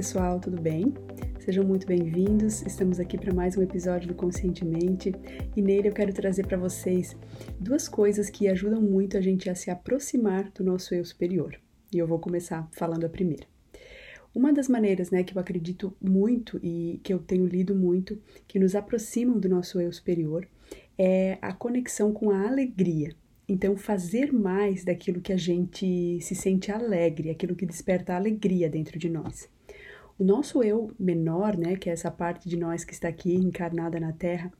pessoal, tudo bem? Sejam muito bem-vindos. Estamos aqui para mais um episódio do Conscientemente e nele eu quero trazer para vocês duas coisas que ajudam muito a gente a se aproximar do nosso eu superior. E eu vou começar falando a primeira. Uma das maneiras, né, que eu acredito muito e que eu tenho lido muito, que nos aproximam do nosso eu superior, é a conexão com a alegria. Então, fazer mais daquilo que a gente se sente alegre, aquilo que desperta alegria dentro de nós. O nosso eu menor, né, que é essa parte de nós que está aqui encarnada na Terra,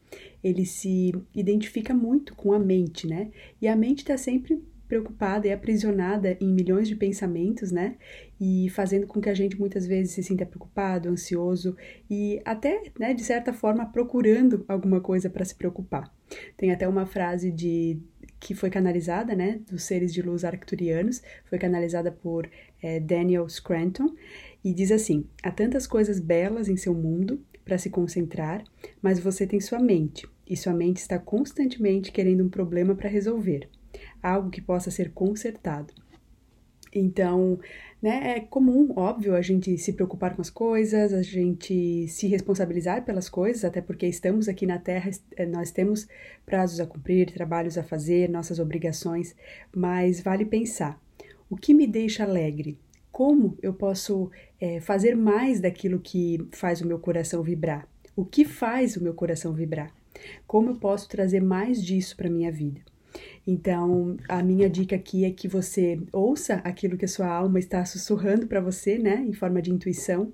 ele se identifica muito com a mente, né? E a mente está sempre preocupada e aprisionada em milhões de pensamentos, né? E fazendo com que a gente muitas vezes se sinta preocupado, ansioso e até, né, de certa forma, procurando alguma coisa para se preocupar. Tem até uma frase de que foi canalizada, né, dos seres de luz arcturianos, foi canalizada por é, Daniel Scranton, e diz assim: há tantas coisas belas em seu mundo para se concentrar, mas você tem sua mente, e sua mente está constantemente querendo um problema para resolver, algo que possa ser consertado. Então, né, é comum, óbvio, a gente se preocupar com as coisas, a gente se responsabilizar pelas coisas, até porque estamos aqui na Terra, eh, nós temos prazos a cumprir, trabalhos a fazer, nossas obrigações, mas vale pensar: o que me deixa alegre? Como eu posso é, fazer mais daquilo que faz o meu coração vibrar? O que faz o meu coração vibrar? Como eu posso trazer mais disso para minha vida? Então, a minha dica aqui é que você ouça aquilo que a sua alma está sussurrando para você, né, em forma de intuição.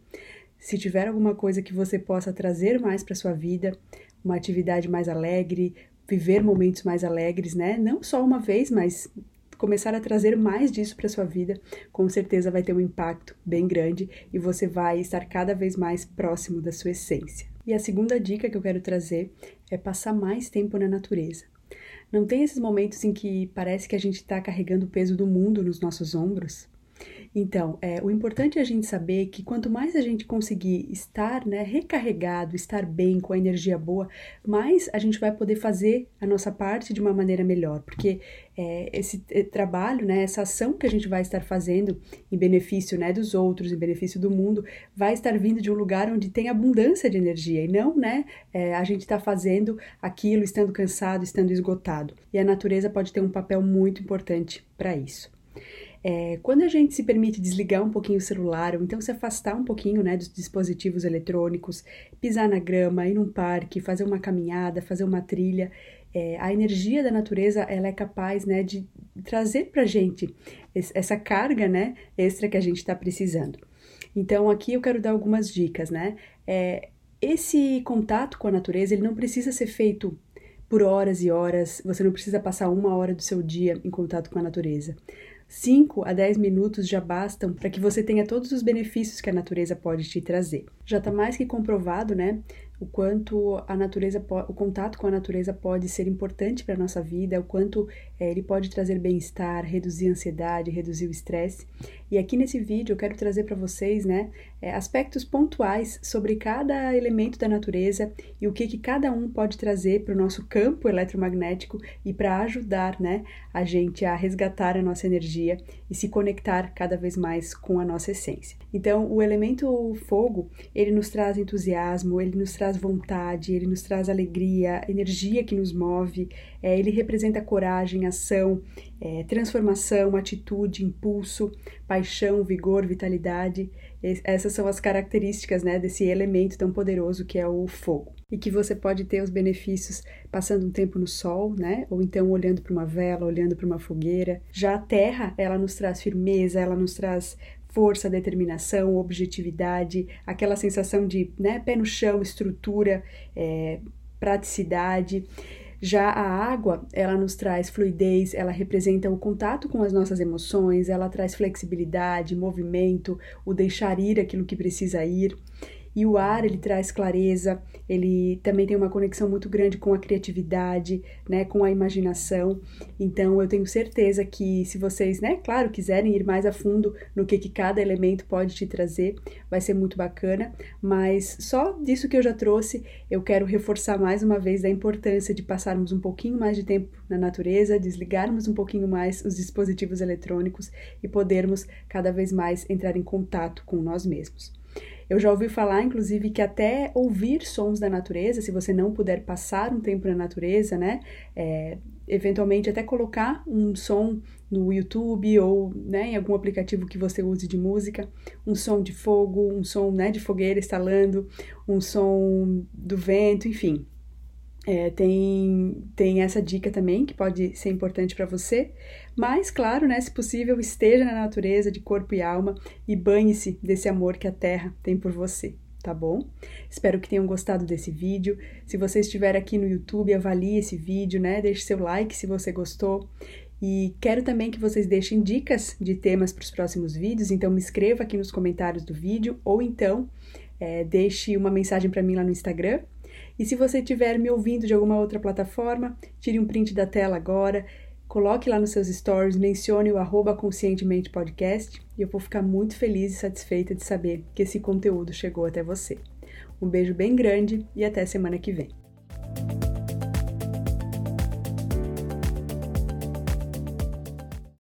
Se tiver alguma coisa que você possa trazer mais para sua vida, uma atividade mais alegre, viver momentos mais alegres, né? Não só uma vez, mas começar a trazer mais disso para sua vida, com certeza vai ter um impacto bem grande e você vai estar cada vez mais próximo da sua essência. E a segunda dica que eu quero trazer é passar mais tempo na natureza. Não tem esses momentos em que parece que a gente está carregando o peso do mundo nos nossos ombros? Então, é, o importante é a gente saber que quanto mais a gente conseguir estar né, recarregado, estar bem, com a energia boa, mais a gente vai poder fazer a nossa parte de uma maneira melhor. Porque é, esse é, trabalho, né, essa ação que a gente vai estar fazendo em benefício né, dos outros, em benefício do mundo, vai estar vindo de um lugar onde tem abundância de energia e não né, é, a gente está fazendo aquilo estando cansado, estando esgotado. E a natureza pode ter um papel muito importante para isso. É, quando a gente se permite desligar um pouquinho o celular, ou então se afastar um pouquinho né, dos dispositivos eletrônicos, pisar na grama, ir num parque, fazer uma caminhada, fazer uma trilha, é, a energia da natureza ela é capaz né, de trazer para a gente essa carga né, extra que a gente está precisando. Então aqui eu quero dar algumas dicas, né? É, esse contato com a natureza ele não precisa ser feito por horas e horas, você não precisa passar uma hora do seu dia em contato com a natureza. 5 a 10 minutos já bastam para que você tenha todos os benefícios que a natureza pode te trazer. Já está mais que comprovado, né, o quanto a natureza, o contato com a natureza pode ser importante para a nossa vida, o quanto é, ele pode trazer bem-estar, reduzir a ansiedade, reduzir o estresse. E aqui nesse vídeo eu quero trazer para vocês né, é, aspectos pontuais sobre cada elemento da natureza e o que, que cada um pode trazer para o nosso campo eletromagnético e para ajudar né, a gente a resgatar a nossa energia e se conectar cada vez mais com a nossa essência. Então, o elemento fogo, ele nos traz entusiasmo, ele nos traz vontade, ele nos traz alegria, energia que nos move, é, ele representa coragem, ação, é, transformação, atitude, impulso, paixão, vigor, vitalidade. Essas são as características né, desse elemento tão poderoso que é o fogo. E que você pode ter os benefícios passando um tempo no sol, né? Ou então olhando para uma vela, olhando para uma fogueira. Já a terra, ela nos traz firmeza, ela nos traz força, determinação, objetividade, aquela sensação de né, pé no chão, estrutura, é, praticidade. Já a água, ela nos traz fluidez, ela representa o contato com as nossas emoções, ela traz flexibilidade, movimento, o deixar ir aquilo que precisa ir. E o ar, ele traz clareza, ele também tem uma conexão muito grande com a criatividade, né, com a imaginação. Então, eu tenho certeza que se vocês, né, claro, quiserem ir mais a fundo no que, que cada elemento pode te trazer, vai ser muito bacana. Mas só disso que eu já trouxe, eu quero reforçar mais uma vez a importância de passarmos um pouquinho mais de tempo na natureza, desligarmos um pouquinho mais os dispositivos eletrônicos e podermos cada vez mais entrar em contato com nós mesmos. Eu já ouvi falar, inclusive, que até ouvir sons da natureza, se você não puder passar um tempo na natureza, né? É, eventualmente até colocar um som no YouTube ou né, em algum aplicativo que você use de música, um som de fogo, um som né, de fogueira estalando, um som do vento, enfim. É, tem, tem essa dica também que pode ser importante para você, mas claro, né, se possível, esteja na natureza de corpo e alma e banhe-se desse amor que a terra tem por você tá bom? Espero que tenham gostado desse vídeo. Se você estiver aqui no YouTube, avalie esse vídeo, né? Deixe seu like se você gostou. E quero também que vocês deixem dicas de temas para os próximos vídeos, então me escreva aqui nos comentários do vídeo ou então é, deixe uma mensagem para mim lá no Instagram. E se você estiver me ouvindo de alguma outra plataforma, tire um print da tela agora, coloque lá nos seus stories, mencione o arroba conscientemente podcast e eu vou ficar muito feliz e satisfeita de saber que esse conteúdo chegou até você. Um beijo bem grande e até semana que vem.